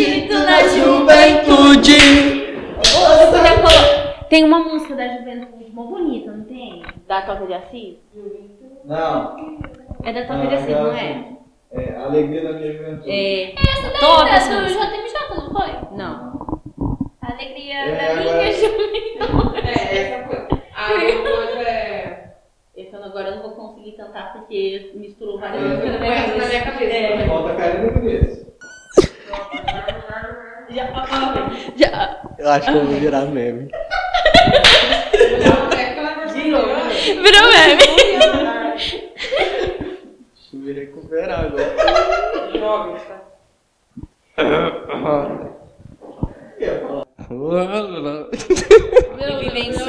Acredito na juventude. Tem uma música da juventude mó bonita, não tem? Da Toca de Assis? Não. É da Toca de Assis, não é? É, Alegria da minha juventude. É. Essa daí Toca é essa do. JMJ, não foi? Não. Alegria É, da agora- minha juventude. É, essa foi. A outra é. Essa agora eu não vou conseguir cantar porque misturou várias É. músicas na minha Essa cabeça. na minha cabeça. É. Falta Karina Menezes. Já, já. Eu acho que eu vou virar meme. Virou. Virou meme. Deixa eu me recuperar agora. Vivenciou.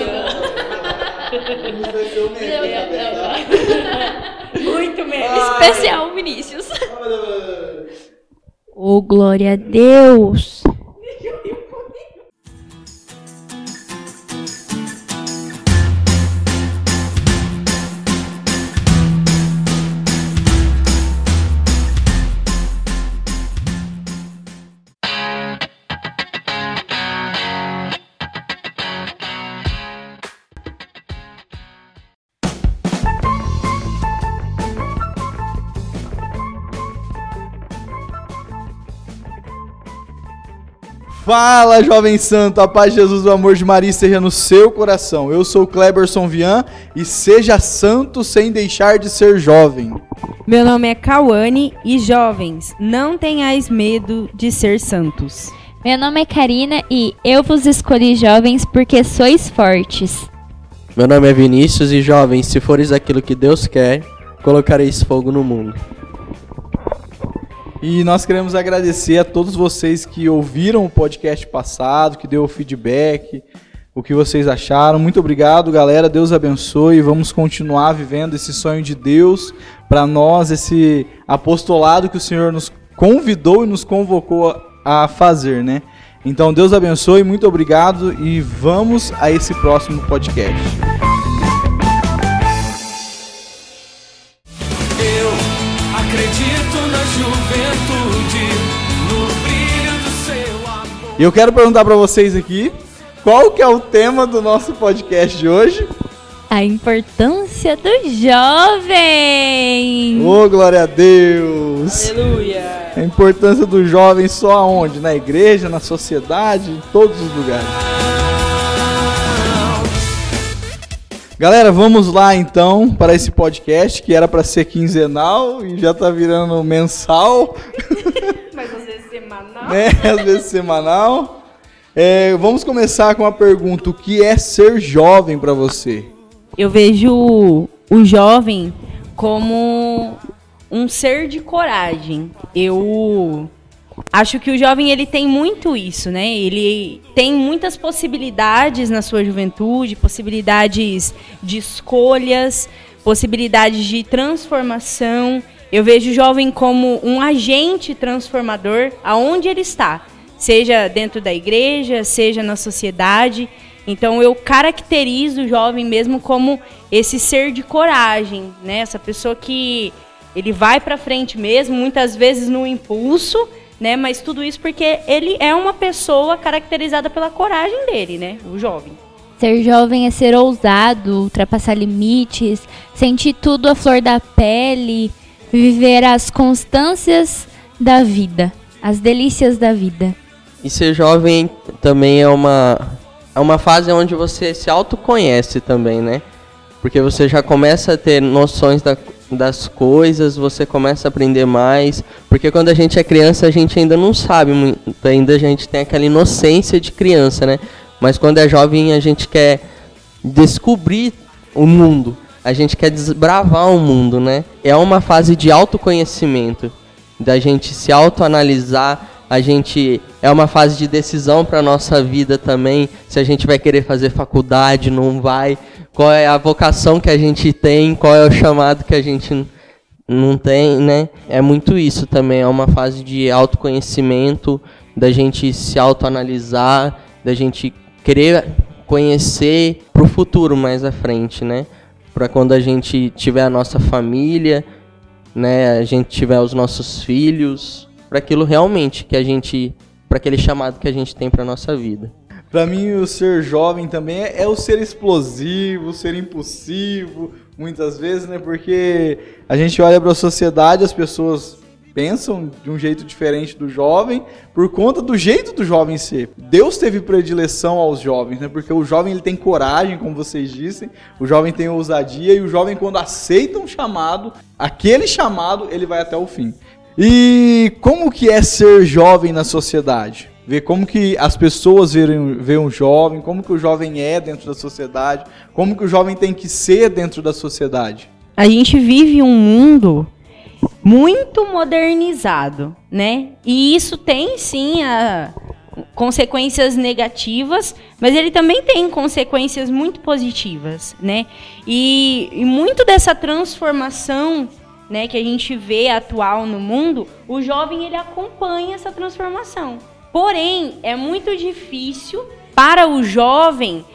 Vai ser o meme. Muito mesmo. Especial Vinícius. Oh, glória a Deus. Fala, jovem santo, a paz de Jesus, o amor de Maria esteja no seu coração. Eu sou Kleberson Vian e seja santo sem deixar de ser jovem. Meu nome é Cauane e jovens, não tenhais medo de ser santos. Meu nome é Karina e eu vos escolhi jovens porque sois fortes. Meu nome é Vinícius e jovens, se fores aquilo que Deus quer, colocareis fogo no mundo. E nós queremos agradecer a todos vocês que ouviram o podcast passado, que deu o feedback, o que vocês acharam. Muito obrigado, galera. Deus abençoe. Vamos continuar vivendo esse sonho de Deus para nós, esse apostolado que o Senhor nos convidou e nos convocou a fazer, né? Então, Deus abençoe, muito obrigado e vamos a esse próximo podcast. Eu acredito na juventude, E eu quero perguntar para vocês aqui, qual que é o tema do nosso podcast de hoje? A importância do jovem. Ô, glória a Deus! Aleluia. A importância do jovem só aonde? Na igreja, na sociedade, em todos os lugares. Galera, vamos lá então para esse podcast que era para ser quinzenal e já tá virando mensal, né? Às vezes semanal. É, vamos começar com a pergunta: o que é ser jovem para você? Eu vejo o jovem como um ser de coragem. Eu acho que o jovem ele tem muito isso, né? Ele tem muitas possibilidades na sua juventude, possibilidades de escolhas, possibilidades de transformação. Eu vejo o jovem como um agente transformador aonde ele está, seja dentro da igreja, seja na sociedade. Então eu caracterizo o jovem mesmo como esse ser de coragem, né? Essa pessoa que ele vai para frente mesmo, muitas vezes no impulso, né? Mas tudo isso porque ele é uma pessoa caracterizada pela coragem dele, né? O jovem. Ser jovem é ser ousado, ultrapassar limites, sentir tudo à flor da pele, viver as constâncias da vida, as delícias da vida. E ser jovem também é uma, é uma fase onde você se autoconhece também, né? Porque você já começa a ter noções da, das coisas, você começa a aprender mais. Porque quando a gente é criança, a gente ainda não sabe muito, ainda a gente tem aquela inocência de criança, né? Mas quando é jovem, a gente quer descobrir o mundo. A gente quer desbravar o mundo, né? É uma fase de autoconhecimento, da gente se autoanalisar, a gente é uma fase de decisão para nossa vida também, se a gente vai querer fazer faculdade, não vai, qual é a vocação que a gente tem, qual é o chamado que a gente não tem, né? É muito isso também, é uma fase de autoconhecimento, da gente se autoanalisar, da gente querer conhecer pro futuro mais à frente, né? Para quando a gente tiver a nossa família, né, a gente tiver os nossos filhos, para aquilo realmente que a gente, para aquele chamado que a gente tem para nossa vida. Pra mim, o ser jovem também é, é o ser explosivo, o ser impulsivo, muitas vezes, né? Porque a gente olha para a sociedade, as pessoas pensam de um jeito diferente do jovem por conta do jeito do jovem ser. Deus teve predileção aos jovens, né? Porque o jovem ele tem coragem, como vocês dizem, o jovem tem ousadia e o jovem quando aceita um chamado, aquele chamado, ele vai até o fim. E como que é ser jovem na sociedade? Ver como que as pessoas veem um jovem, como que o jovem é dentro da sociedade, como que o jovem tem que ser dentro da sociedade. A gente vive um mundo muito modernizado, né? E isso tem sim a, consequências negativas, mas ele também tem consequências muito positivas, né? E, e muito dessa transformação, né, que a gente vê atual no mundo, o jovem ele acompanha essa transformação. Porém, é muito difícil para o jovem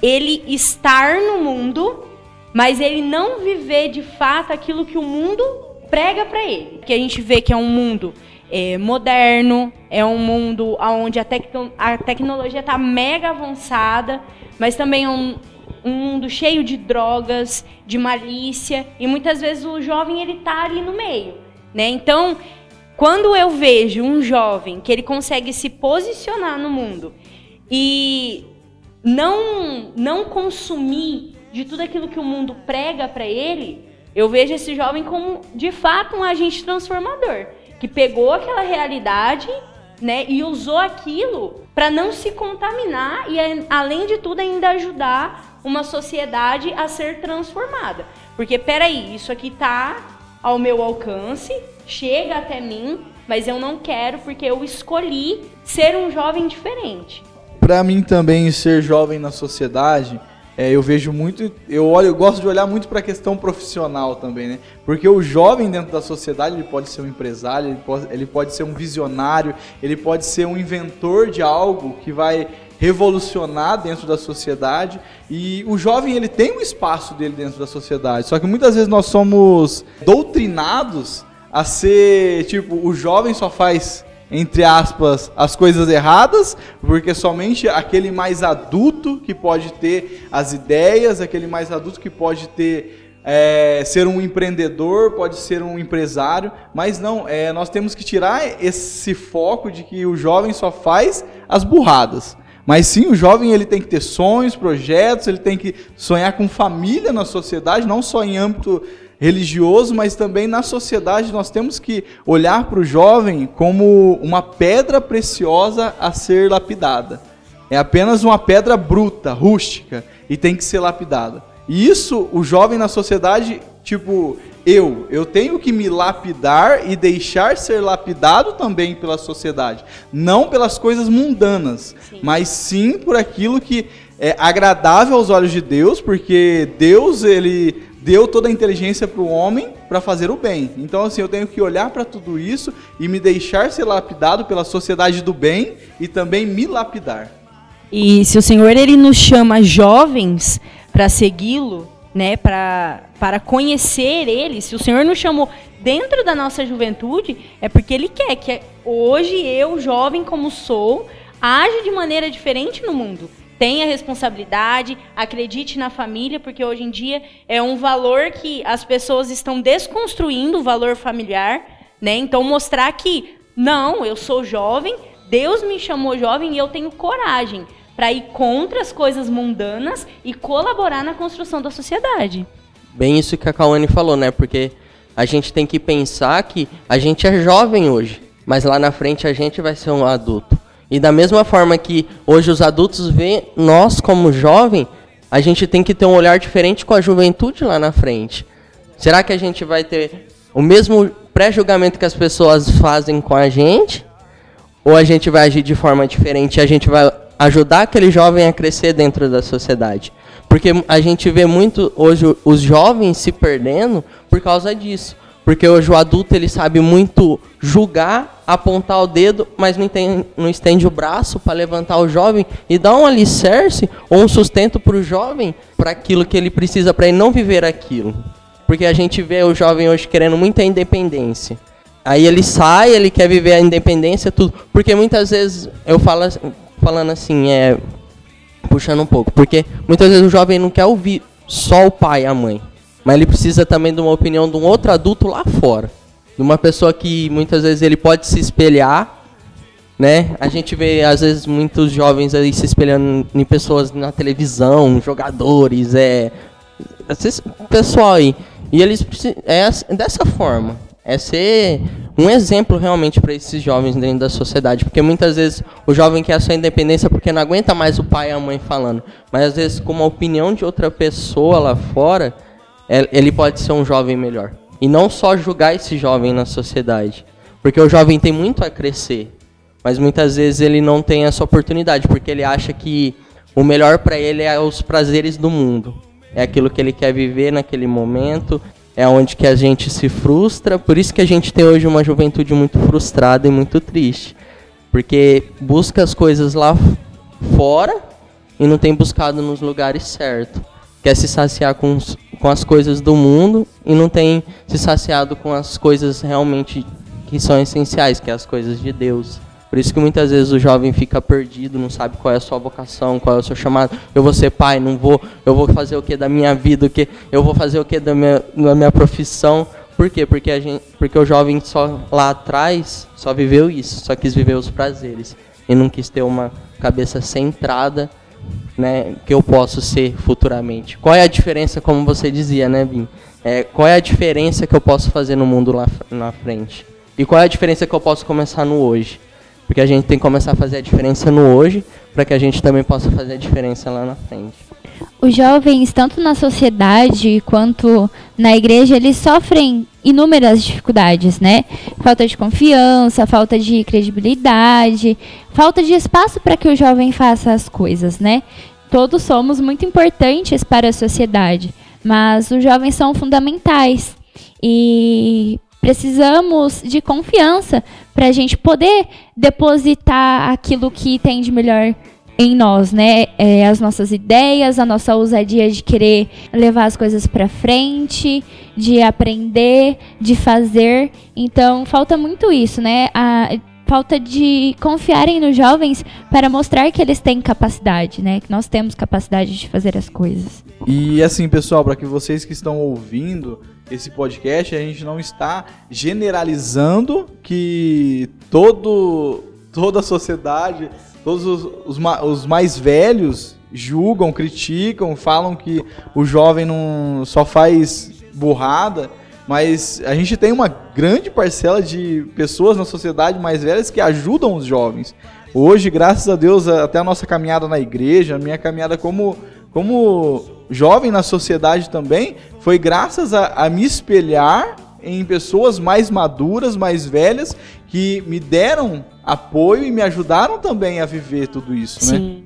ele estar no mundo, mas ele não viver de fato aquilo que o mundo prega para ele. Que a gente vê que é um mundo é, moderno, é um mundo onde a, tecno a tecnologia está mega avançada, mas também é um, um mundo cheio de drogas, de malícia, e muitas vezes o jovem ele tá ali no meio, né? Então, quando eu vejo um jovem que ele consegue se posicionar no mundo e não não consumir de tudo aquilo que o mundo prega para ele, eu vejo esse jovem como de fato um agente transformador, que pegou aquela realidade, né, e usou aquilo para não se contaminar e além de tudo ainda ajudar uma sociedade a ser transformada. Porque peraí, isso aqui tá ao meu alcance, chega até mim, mas eu não quero porque eu escolhi ser um jovem diferente. Para mim também ser jovem na sociedade, é, eu vejo muito, eu olho, eu gosto de olhar muito para a questão profissional também, né? Porque o jovem dentro da sociedade ele pode ser um empresário, ele pode, ele pode ser um visionário, ele pode ser um inventor de algo que vai revolucionar dentro da sociedade e o jovem ele tem um espaço dele dentro da sociedade. Só que muitas vezes nós somos doutrinados a ser, tipo, o jovem só faz, entre aspas, as coisas erradas, porque somente aquele mais adulto que pode ter as ideias, aquele mais adulto que pode ter é, ser um empreendedor, pode ser um empresário, mas não, é, nós temos que tirar esse foco de que o jovem só faz as burradas. Mas sim, o jovem ele tem que ter sonhos, projetos, ele tem que sonhar com família na sociedade, não só em âmbito religioso, mas também na sociedade nós temos que olhar para o jovem como uma pedra preciosa a ser lapidada. É apenas uma pedra bruta, rústica, e tem que ser lapidada. E isso, o jovem na sociedade, tipo, eu, eu tenho que me lapidar e deixar ser lapidado também pela sociedade. Não pelas coisas mundanas, sim. mas sim por aquilo que é agradável aos olhos de Deus, porque Deus, ele deu toda a inteligência para o homem para fazer o bem. Então, assim, eu tenho que olhar para tudo isso e me deixar ser lapidado pela sociedade do bem e também me lapidar. E se o Senhor ele nos chama jovens para segui-lo, né, para para conhecer ele, se o Senhor nos chamou dentro da nossa juventude, é porque ele quer que hoje eu, jovem como sou, age de maneira diferente no mundo tenha responsabilidade, acredite na família, porque hoje em dia é um valor que as pessoas estão desconstruindo o valor familiar, né? Então mostrar que não, eu sou jovem, Deus me chamou jovem e eu tenho coragem para ir contra as coisas mundanas e colaborar na construção da sociedade. Bem isso que a Kawane falou, né? Porque a gente tem que pensar que a gente é jovem hoje, mas lá na frente a gente vai ser um adulto. E da mesma forma que hoje os adultos veem nós como jovem, a gente tem que ter um olhar diferente com a juventude lá na frente. Será que a gente vai ter o mesmo pré-julgamento que as pessoas fazem com a gente? Ou a gente vai agir de forma diferente e a gente vai ajudar aquele jovem a crescer dentro da sociedade? Porque a gente vê muito hoje os jovens se perdendo por causa disso. Porque hoje o adulto ele sabe muito julgar, apontar o dedo, mas não, tem, não estende o braço para levantar o jovem e dar um alicerce ou um sustento para o jovem para aquilo que ele precisa para ele não viver aquilo. Porque a gente vê o jovem hoje querendo muita independência. Aí ele sai, ele quer viver a independência, tudo. Porque muitas vezes eu falo falando assim, é. Puxando um pouco. Porque muitas vezes o jovem não quer ouvir só o pai e a mãe. Mas ele precisa também de uma opinião de um outro adulto lá fora. De uma pessoa que muitas vezes ele pode se espelhar. Né? A gente vê, às vezes, muitos jovens aí se espelhando em pessoas na televisão, jogadores, é. esses Pessoal aí. E eles. É dessa forma. É ser um exemplo realmente para esses jovens dentro da sociedade. Porque muitas vezes o jovem quer a sua independência porque não aguenta mais o pai e a mãe falando. Mas às vezes, com uma opinião de outra pessoa lá fora, ele pode ser um jovem melhor. E não só julgar esse jovem na sociedade. Porque o jovem tem muito a crescer. Mas muitas vezes ele não tem essa oportunidade, porque ele acha que o melhor para ele é os prazeres do mundo. É aquilo que ele quer viver naquele momento, é onde que a gente se frustra. Por isso que a gente tem hoje uma juventude muito frustrada e muito triste. Porque busca as coisas lá fora e não tem buscado nos lugares certos. Quer se saciar com, com as coisas do mundo e não tem se saciado com as coisas realmente que são essenciais, que é as coisas de Deus. Por isso que muitas vezes o jovem fica perdido, não sabe qual é a sua vocação, qual é o seu chamado. Eu vou ser pai, não vou. Eu vou fazer o que da minha vida, o que eu vou fazer o que da minha, da minha profissão. Por quê? Porque a gente, porque o jovem só lá atrás só viveu isso, só quis viver os prazeres e não quis ter uma cabeça centrada, né, que eu posso ser futuramente. Qual é a diferença, como você dizia, né, Bim? É, qual é a diferença que eu posso fazer no mundo lá na frente? E qual é a diferença que eu posso começar no hoje? Porque a gente tem que começar a fazer a diferença no hoje, para que a gente também possa fazer a diferença lá na frente. Os jovens, tanto na sociedade quanto na igreja, eles sofrem inúmeras dificuldades, né? Falta de confiança, falta de credibilidade, falta de espaço para que o jovem faça as coisas, né? Todos somos muito importantes para a sociedade, mas os jovens são fundamentais e precisamos de confiança para a gente poder depositar aquilo que tem de melhor em nós, né? É, as nossas ideias, a nossa ousadia de querer levar as coisas para frente, de aprender, de fazer. Então, falta muito isso, né? A falta de confiarem nos jovens para mostrar que eles têm capacidade, né? Que nós temos capacidade de fazer as coisas. E assim, pessoal, para que vocês que estão ouvindo esse podcast, a gente não está generalizando que todo, toda a sociedade, todos os, os, os mais velhos julgam, criticam, falam que o jovem não só faz burrada, mas a gente tem uma grande parcela de pessoas na sociedade mais velhas que ajudam os jovens. Hoje, graças a Deus, até a nossa caminhada na igreja, a minha caminhada como, como jovem na sociedade também, foi graças a, a me espelhar em pessoas mais maduras, mais velhas, que me deram apoio e me ajudaram também a viver tudo isso, né? Sim.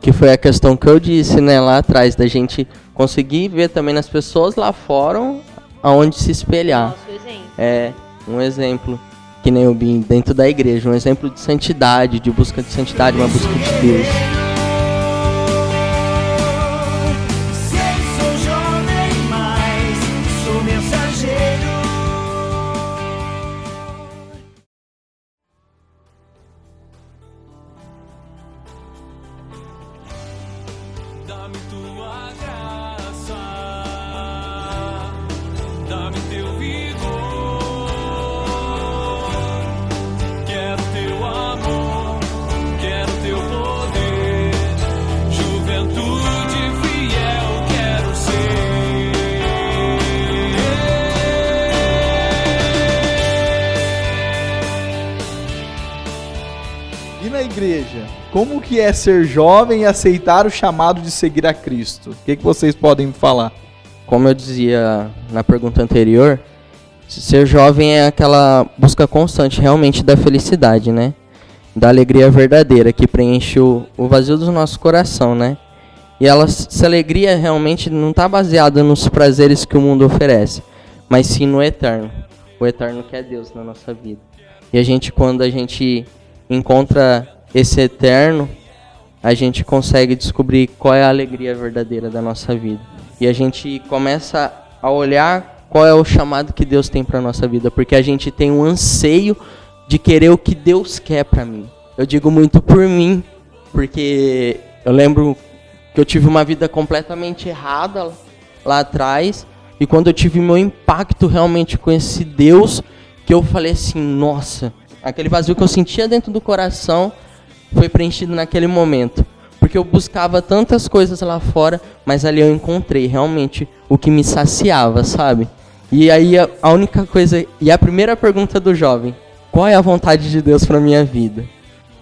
Que foi a questão que eu disse, né, lá atrás, da gente conseguir ver também nas pessoas lá fora aonde se espelhar. Nosso exemplo. É um exemplo, que nem o Bim, dentro da igreja, um exemplo de santidade, de busca de santidade, uma busca de Deus. Ser jovem e aceitar o chamado de seguir a Cristo? O que, que vocês podem me falar? Como eu dizia na pergunta anterior, ser jovem é aquela busca constante realmente da felicidade, né? Da alegria verdadeira que preenche o, o vazio do nosso coração, né? E ela, essa alegria realmente não está baseada nos prazeres que o mundo oferece, mas sim no eterno. O eterno que é Deus na nossa vida. E a gente, quando a gente encontra esse eterno, a gente consegue descobrir qual é a alegria verdadeira da nossa vida. E a gente começa a olhar qual é o chamado que Deus tem para nossa vida, porque a gente tem um anseio de querer o que Deus quer para mim. Eu digo muito por mim, porque eu lembro que eu tive uma vida completamente errada lá atrás, e quando eu tive meu impacto realmente com esse Deus, que eu falei assim, nossa, aquele vazio que eu sentia dentro do coração foi preenchido naquele momento. Porque eu buscava tantas coisas lá fora, mas ali eu encontrei realmente o que me saciava, sabe? E aí a, única coisa, e a primeira pergunta do jovem, qual é a vontade de Deus para minha vida?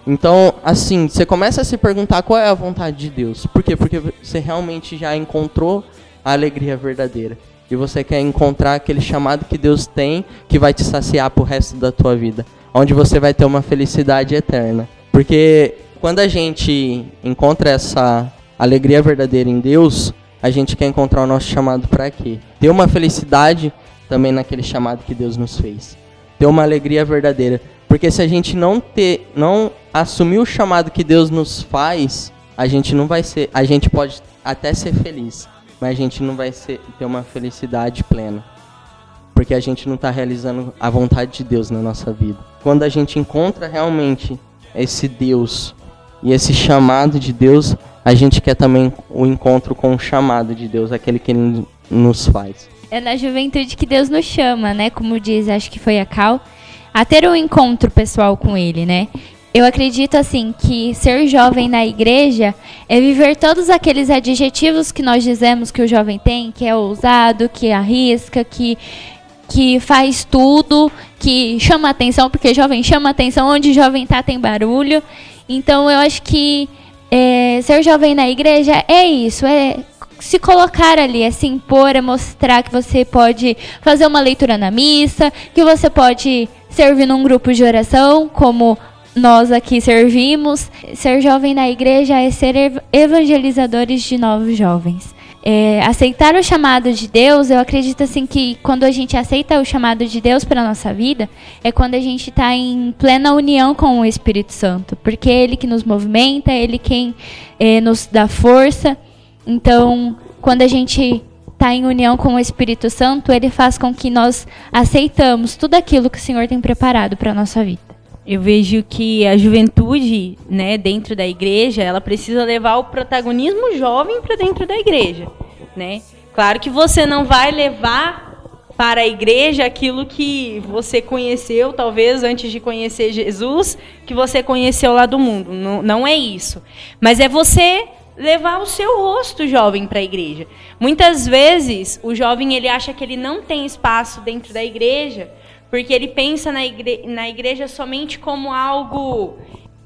Então, assim, você começa a se perguntar qual é a vontade de Deus. Por quê? Porque você realmente já encontrou a alegria verdadeira. E você quer encontrar aquele chamado que Deus tem que vai te saciar pro resto da tua vida. Onde você vai ter uma felicidade eterna. Porque quando a gente encontra essa alegria verdadeira em Deus, a gente quer encontrar o nosso chamado para quê? Ter uma felicidade também naquele chamado que Deus nos fez. Ter uma alegria verdadeira. Porque se a gente não ter, não assumir o chamado que Deus nos faz, a gente não vai ser, a gente pode até ser feliz, mas a gente não vai ser, ter uma felicidade plena. Porque a gente não está realizando a vontade de Deus na nossa vida. Quando a gente encontra realmente esse Deus e esse chamado de Deus, a gente quer também o encontro com o chamado de Deus, aquele que ele nos faz. É na juventude que Deus nos chama, né? Como diz, acho que foi a Cal, a ter um encontro pessoal com Ele, né? Eu acredito assim que ser jovem na igreja é viver todos aqueles adjetivos que nós dizemos que o jovem tem, que é ousado, que arrisca, que que faz tudo, que chama atenção, porque jovem chama atenção, onde jovem tá tem barulho. Então eu acho que é, ser jovem na igreja é isso, é se colocar ali, é se impor, é mostrar que você pode fazer uma leitura na missa, que você pode servir num grupo de oração, como nós aqui servimos. Ser jovem na igreja é ser ev- evangelizadores de novos jovens. É, aceitar o chamado de Deus, eu acredito assim que quando a gente aceita o chamado de Deus para nossa vida, é quando a gente está em plena união com o Espírito Santo, porque é Ele que nos movimenta, é Ele quem é, nos dá força. Então, quando a gente está em união com o Espírito Santo, Ele faz com que nós aceitamos tudo aquilo que o Senhor tem preparado para nossa vida. Eu vejo que a juventude, né, dentro da igreja, ela precisa levar o protagonismo jovem para dentro da igreja, né? Claro que você não vai levar para a igreja aquilo que você conheceu, talvez antes de conhecer Jesus, que você conheceu lá do mundo. Não, não é isso. Mas é você levar o seu rosto jovem para a igreja. Muitas vezes o jovem ele acha que ele não tem espaço dentro da igreja porque ele pensa na, igre na igreja somente como algo,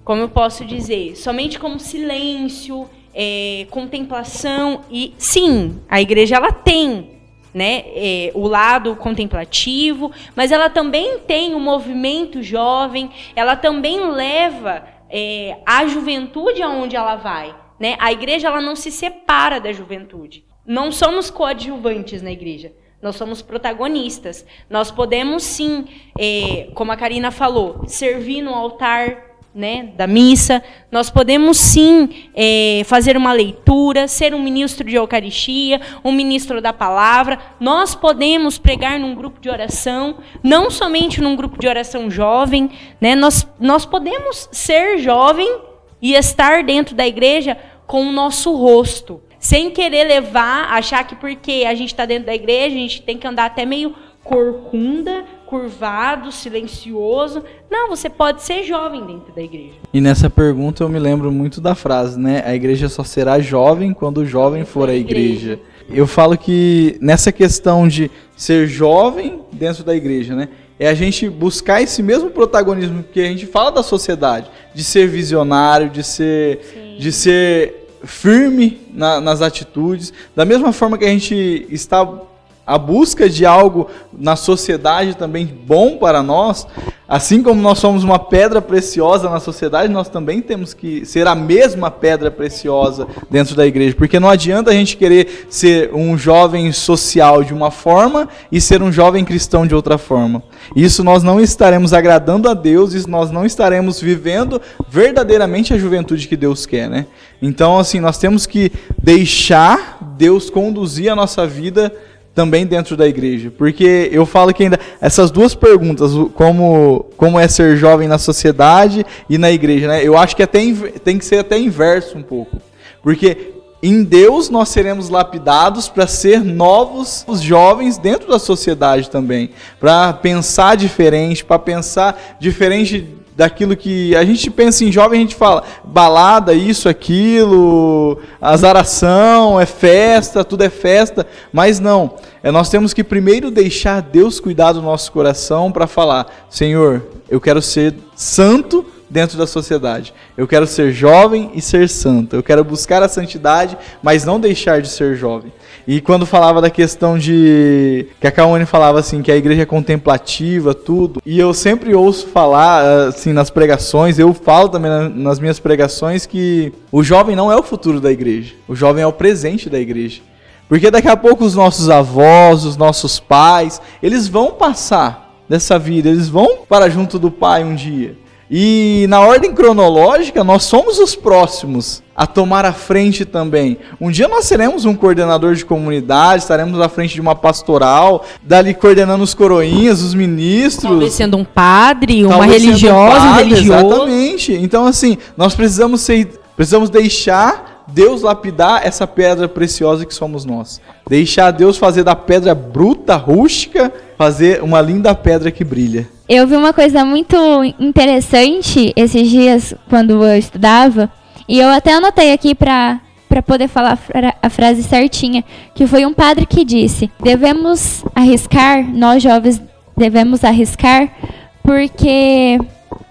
como eu posso dizer, somente como silêncio, é, contemplação e sim, a igreja ela tem né, é, o lado contemplativo, mas ela também tem o movimento jovem, ela também leva é, a juventude aonde ela vai. Né? A igreja ela não se separa da juventude. Não somos coadjuvantes na igreja. Nós somos protagonistas. Nós podemos sim, é, como a Karina falou, servir no altar né, da missa. Nós podemos sim é, fazer uma leitura, ser um ministro de Eucaristia, um ministro da palavra. Nós podemos pregar num grupo de oração, não somente num grupo de oração jovem. Né, nós, nós podemos ser jovem e estar dentro da igreja com o nosso rosto sem querer levar, achar que porque a gente está dentro da igreja, a gente tem que andar até meio corcunda, curvado, silencioso. Não, você pode ser jovem dentro da igreja. E nessa pergunta eu me lembro muito da frase, né? A igreja só será jovem quando o jovem for a igreja. Eu falo que nessa questão de ser jovem dentro da igreja, né? É a gente buscar esse mesmo protagonismo que a gente fala da sociedade, de ser visionário, de ser, de ser firme na, nas atitudes, da mesma forma que a gente está à busca de algo na sociedade também bom para nós, assim como nós somos uma pedra preciosa na sociedade, nós também temos que ser a mesma pedra preciosa dentro da igreja, porque não adianta a gente querer ser um jovem social de uma forma e ser um jovem cristão de outra forma. Isso nós não estaremos agradando a Deus, isso nós não estaremos vivendo verdadeiramente a juventude que Deus quer, né? Então, assim, nós temos que deixar Deus conduzir a nossa vida também dentro da igreja? Porque eu falo que ainda essas duas perguntas, como, como é ser jovem na sociedade e na igreja, né? Eu acho que até inver- tem que ser até inverso um pouco. Porque em Deus nós seremos lapidados para ser novos os jovens dentro da sociedade também, para pensar diferente, para pensar diferente daquilo que a gente pensa em jovem, a gente fala balada, isso, aquilo, azaração, é festa, tudo é festa, mas não. É, nós temos que primeiro deixar Deus cuidar do nosso coração para falar: Senhor, eu quero ser santo dentro da sociedade. Eu quero ser jovem e ser santo. Eu quero buscar a santidade, mas não deixar de ser jovem. E quando falava da questão de. que a Kawane falava assim, que a igreja é contemplativa, tudo. E eu sempre ouço falar, assim, nas pregações, eu falo também na- nas minhas pregações que o jovem não é o futuro da igreja. O jovem é o presente da igreja. Porque daqui a pouco os nossos avós, os nossos pais, eles vão passar dessa vida, eles vão para junto do pai um dia. E na ordem cronológica, nós somos os próximos a tomar a frente também. Um dia nós seremos um coordenador de comunidade, estaremos à frente de uma pastoral, dali coordenando os coroinhas, os ministros. Talvez sendo um padre, uma religiosa, um padre, religioso. Exatamente. Então, assim, nós precisamos ser, precisamos deixar Deus lapidar essa pedra preciosa que somos nós. Deixar Deus fazer da pedra bruta, rústica, fazer uma linda pedra que brilha. Eu vi uma coisa muito interessante esses dias quando eu estudava, e eu até anotei aqui para para poder falar a fra- a frase certinha, que foi um padre que disse: "Devemos arriscar, nós jovens devemos arriscar, porque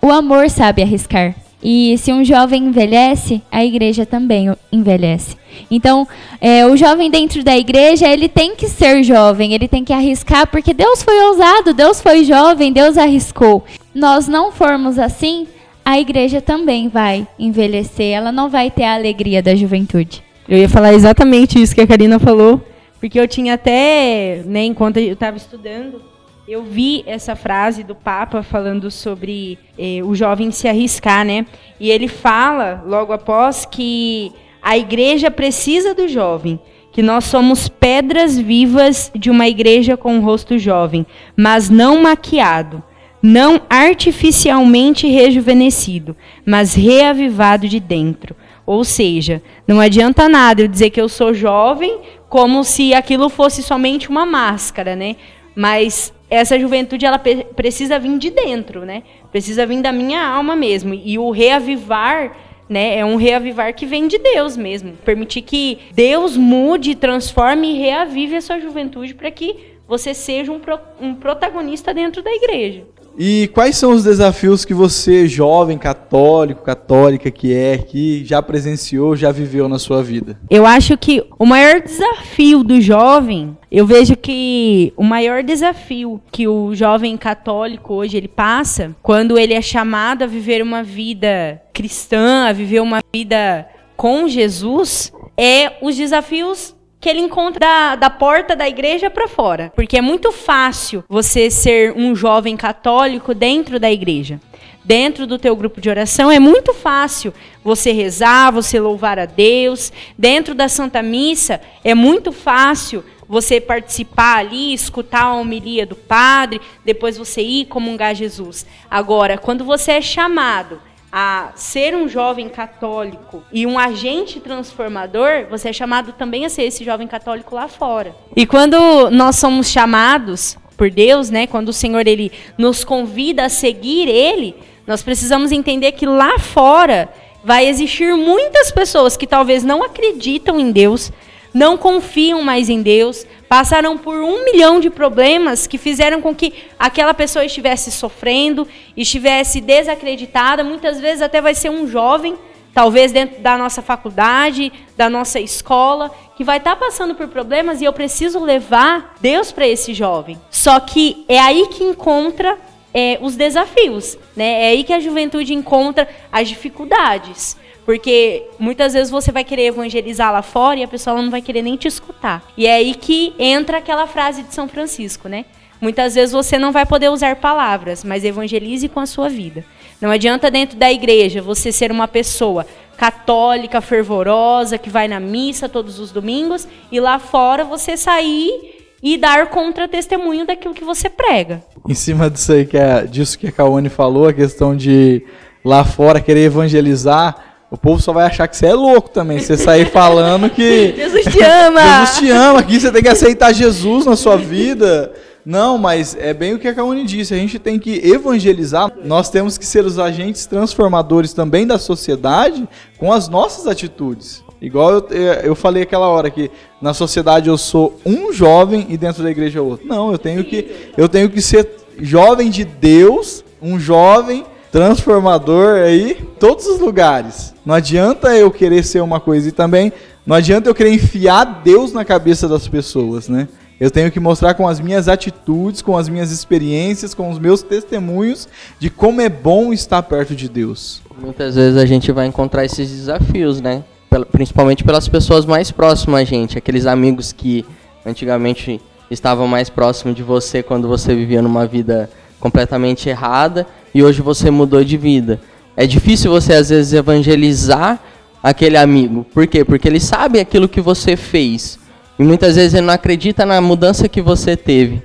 o amor sabe arriscar. E se um jovem envelhece, a igreja também envelhece. Então, é, o jovem dentro da igreja, ele tem que ser jovem, ele tem que arriscar, porque Deus foi ousado, Deus foi jovem, Deus arriscou. Nós não formos assim, a igreja também vai envelhecer, ela não vai ter a alegria da juventude. Eu ia falar exatamente isso que a Karina falou, porque eu tinha até, né, enquanto eu estava estudando, eu vi essa frase do Papa falando sobre eh, o jovem se arriscar, né? E ele fala, logo após, que a igreja precisa do jovem, que nós somos pedras vivas de uma igreja com um rosto jovem, mas não maquiado, não artificialmente rejuvenescido, mas reavivado de dentro. Ou seja, não adianta nada eu dizer que eu sou jovem como se aquilo fosse somente uma máscara, né? Mas essa juventude ela precisa vir de dentro, né? Precisa vir da minha alma mesmo. E o reavivar, né, é um reavivar que vem de Deus mesmo. Permitir que Deus mude, transforme e reavive a sua juventude para que você seja um, pro- um protagonista dentro da igreja. E quais são os desafios que você, jovem católico, católica que é, que já presenciou, já viveu na sua vida? Eu acho que o maior desafio do jovem, eu vejo que o maior desafio que o jovem católico hoje ele passa, quando ele é chamado a viver uma vida cristã, a viver uma vida com Jesus, é os desafios que ele encontra da, da porta da igreja para fora. Porque é muito fácil você ser um jovem católico dentro da igreja. Dentro do teu grupo de oração é muito fácil você rezar, você louvar a Deus. Dentro da Santa Missa é muito fácil você participar ali, escutar a homilia do padre, depois você ir comungar Jesus. Agora, quando você é chamado a ser um jovem católico e um agente transformador, você é chamado também a ser esse jovem católico lá fora. E quando nós somos chamados por Deus, né, quando o Senhor ele nos convida a seguir ele, nós precisamos entender que lá fora vai existir muitas pessoas que talvez não acreditam em Deus, não confiam mais em Deus, passaram por um milhão de problemas que fizeram com que aquela pessoa estivesse sofrendo, estivesse desacreditada. Muitas vezes até vai ser um jovem, talvez dentro da nossa faculdade, da nossa escola, que vai estar passando por problemas e eu preciso levar Deus para esse jovem. Só que é aí que encontra é, os desafios, né? É aí que a juventude encontra as dificuldades. Porque muitas vezes você vai querer evangelizar lá fora e a pessoa não vai querer nem te escutar. E é aí que entra aquela frase de São Francisco, né? Muitas vezes você não vai poder usar palavras, mas evangelize com a sua vida. Não adianta dentro da igreja você ser uma pessoa católica, fervorosa, que vai na missa todos os domingos, e lá fora você sair e dar contra-testemunho daquilo que você prega. Em cima disso aí que é, disso que a Kawane falou, a questão de lá fora querer evangelizar, o povo só vai achar que você é louco também. Você sair falando que Jesus te ama! Jesus te ama, aqui você tem que aceitar Jesus na sua vida. Não, mas é bem o que a Kawane disse, a gente tem que evangelizar, nós temos que ser os agentes transformadores também da sociedade com as nossas atitudes. Igual eu, eu falei aquela hora que na sociedade eu sou um jovem e dentro da igreja outro. Não, eu tenho que, eu tenho que ser jovem de Deus, um jovem transformador aí, todos os lugares. Não adianta eu querer ser uma coisa e também não adianta eu querer enfiar Deus na cabeça das pessoas, né? Eu tenho que mostrar com as minhas atitudes, com as minhas experiências, com os meus testemunhos de como é bom estar perto de Deus. Muitas vezes a gente vai encontrar esses desafios, né? Principalmente pelas pessoas mais próximas a gente, aqueles amigos que antigamente estavam mais próximos de você quando você vivia numa vida completamente errada e hoje você mudou de vida. É difícil você às vezes evangelizar aquele amigo. Por quê? Porque ele sabe aquilo que você fez. E muitas vezes ele não acredita na mudança que você teve.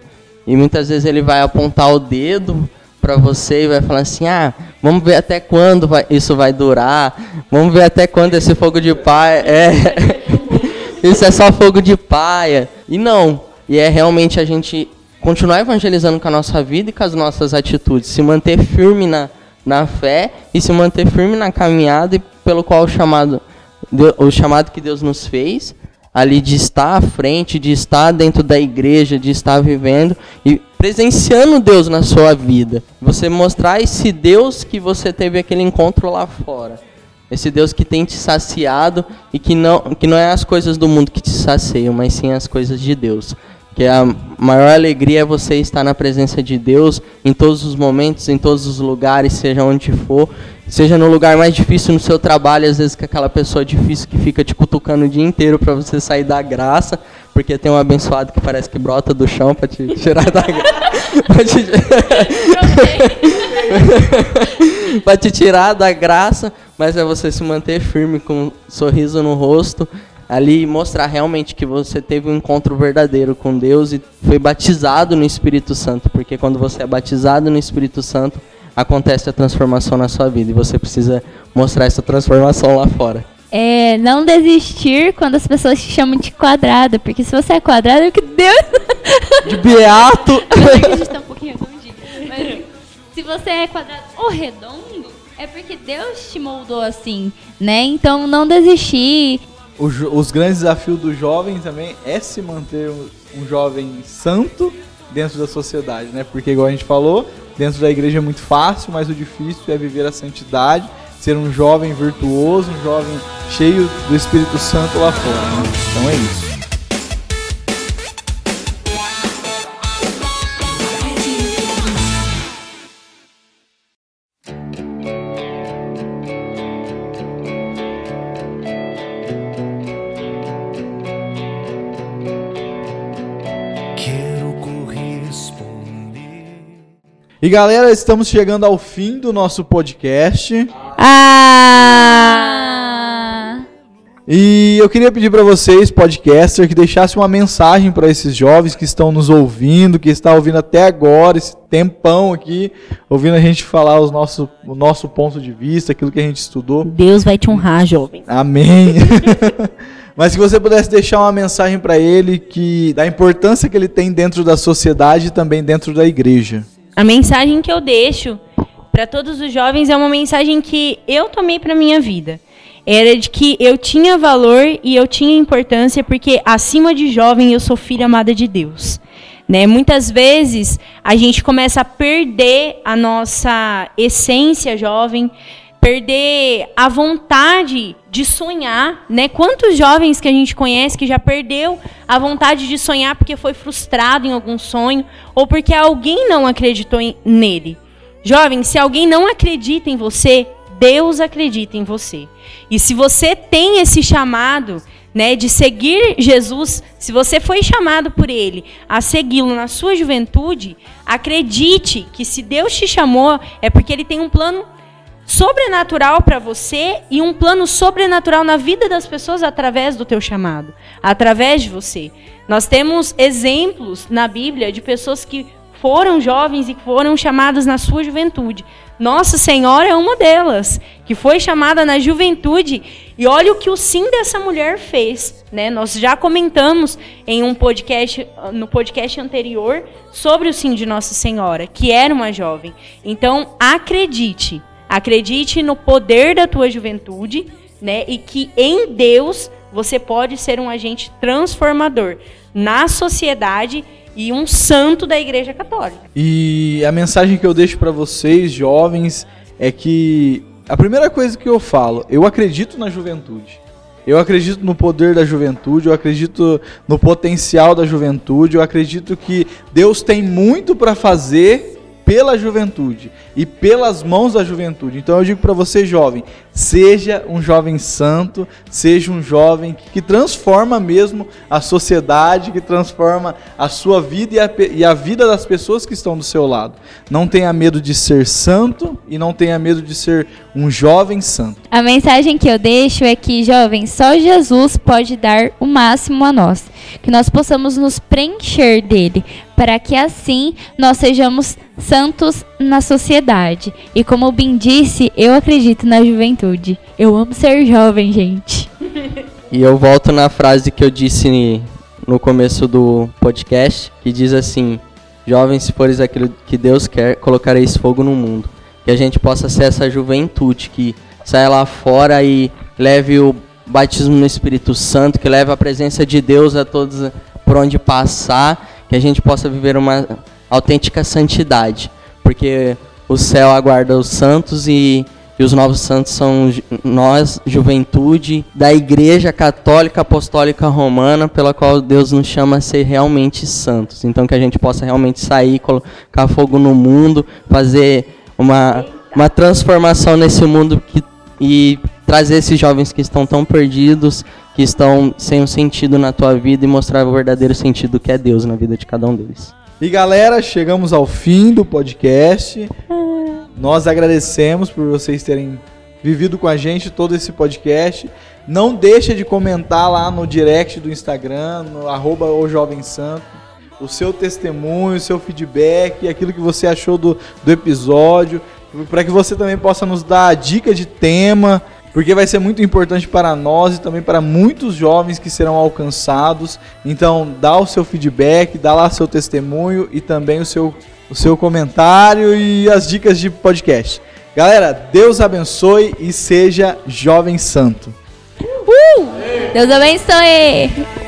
E muitas vezes ele vai apontar o dedo para você e vai falar assim: "Ah, vamos ver até quando vai- isso vai durar. Vamos ver até quando esse fogo de paia é Isso é só fogo de paia". E não, e é realmente a gente continuar evangelizando com a nossa vida e com as nossas atitudes, se manter firme na na fé e se manter firme na caminhada pelo qual o chamado o chamado que Deus nos fez, ali de estar à frente, de estar dentro da igreja, de estar vivendo e presenciando Deus na sua vida. Você mostrar esse Deus que você teve aquele encontro lá fora. Esse Deus que tem te saciado e que não, que não é as coisas do mundo que te saciam, mas sim as coisas de Deus. Que a maior alegria é você estar na presença de Deus em todos os momentos, em todos os lugares, seja onde for. Seja no lugar mais difícil no seu trabalho, às vezes com aquela pessoa difícil que fica te cutucando o dia inteiro para você sair da graça, porque tem um abençoado que parece que brota do chão para te tirar da graça. para te tirar da graça, mas é você se manter firme com um sorriso no rosto, ali mostrar realmente que você teve um encontro verdadeiro com Deus e foi batizado no Espírito Santo, porque quando você é batizado no Espírito Santo, acontece a transformação na sua vida e você precisa mostrar essa transformação lá fora. É não desistir quando as pessoas te chamam de quadrada, porque se você é quadrado, é que Deus. De beato! Eu tá um pouquinho redondinho. Mas se você é quadrado ou redondo, é porque Deus te moldou assim, né? Então não desistir. Os grandes desafios do jovem também é se manter um, um jovem santo dentro da sociedade, né? Porque igual a gente falou, dentro da igreja é muito fácil, mas o difícil é viver a santidade, ser um jovem virtuoso, um jovem cheio do Espírito Santo lá fora. né? Então é isso. E galera, estamos chegando ao fim do nosso podcast. Ah! E eu queria pedir para vocês, podcaster, que deixasse uma mensagem para esses jovens que estão nos ouvindo, que estão ouvindo até agora, esse tempão aqui, ouvindo a gente falar os nosso, o nosso ponto de vista, aquilo que a gente estudou. Deus vai te honrar, jovem. Amém. Mas se você pudesse deixar uma mensagem para ele que da importância que ele tem dentro da sociedade e também dentro da igreja. A mensagem que eu deixo para todos os jovens é uma mensagem que eu tomei para minha vida. Era de que eu tinha valor e eu tinha importância porque acima de jovem eu sou filha amada de Deus. Né? Muitas vezes a gente começa a perder a nossa essência jovem, perder a vontade de sonhar, né? Quantos jovens que a gente conhece que já perdeu a vontade de sonhar porque foi frustrado em algum sonho ou porque alguém não acreditou em- nele? Jovem, se alguém não acredita em você, Deus acredita em você. E se você tem esse chamado, né, de seguir Jesus, se você foi chamado por ele a segui-lo na sua juventude, acredite que se Deus te chamou é porque ele tem um plano sobrenatural para você e um plano sobrenatural na vida das pessoas através do teu chamado, através de você. Nós temos exemplos na Bíblia de pessoas que foram jovens e foram chamadas na sua juventude. Nossa Senhora é uma delas, que foi chamada na juventude. E olha o que o sim dessa mulher fez. Né? Nós já comentamos em um podcast, no podcast anterior, sobre o sim de Nossa Senhora, que era uma jovem. Então, acredite. Acredite no poder da tua juventude, né? E que em Deus você pode ser um agente transformador na sociedade e um santo da Igreja Católica. E a mensagem que eu deixo para vocês, jovens, é que a primeira coisa que eu falo, eu acredito na juventude. Eu acredito no poder da juventude, eu acredito no potencial da juventude, eu acredito que Deus tem muito para fazer pela juventude e pelas mãos da juventude. Então eu digo para você, jovem, seja um jovem santo, seja um jovem que transforma mesmo a sociedade, que transforma a sua vida e a, e a vida das pessoas que estão do seu lado. Não tenha medo de ser santo e não tenha medo de ser um jovem santo. A mensagem que eu deixo é que, jovem, só Jesus pode dar o máximo a nós, que nós possamos nos preencher dele, para que assim nós sejamos santos na sociedade. E como o Bin disse, eu acredito na juventude. Eu amo ser jovem, gente. E eu volto na frase que eu disse no começo do podcast, que diz assim: Jovens, se fores aquilo que Deus quer, colocareis fogo no mundo. Que a gente possa ser essa juventude que saia lá fora e leve o batismo no Espírito Santo, que leve a presença de Deus a todos por onde passar, que a gente possa viver uma autêntica santidade, porque o céu aguarda os santos e, e os novos santos são nós, juventude da Igreja Católica Apostólica Romana, pela qual Deus nos chama a ser realmente santos. Então que a gente possa realmente sair, colocar fogo no mundo, fazer uma, uma transformação nesse mundo que, e trazer esses jovens que estão tão perdidos, que estão sem um sentido na tua vida e mostrar o verdadeiro sentido que é Deus na vida de cada um deles. E galera, chegamos ao fim do podcast. Nós agradecemos por vocês terem vivido com a gente todo esse podcast. Não deixa de comentar lá no direct do Instagram, no arroba o Jovem Santo, o seu testemunho, o seu feedback, aquilo que você achou do, do episódio, para que você também possa nos dar dica de tema, porque vai ser muito importante para nós e também para muitos jovens que serão alcançados. Então, dá o seu feedback, dá lá seu testemunho e também o seu, o seu comentário e as dicas de podcast. Galera, Deus abençoe e seja jovem santo. Uh! Deus abençoe!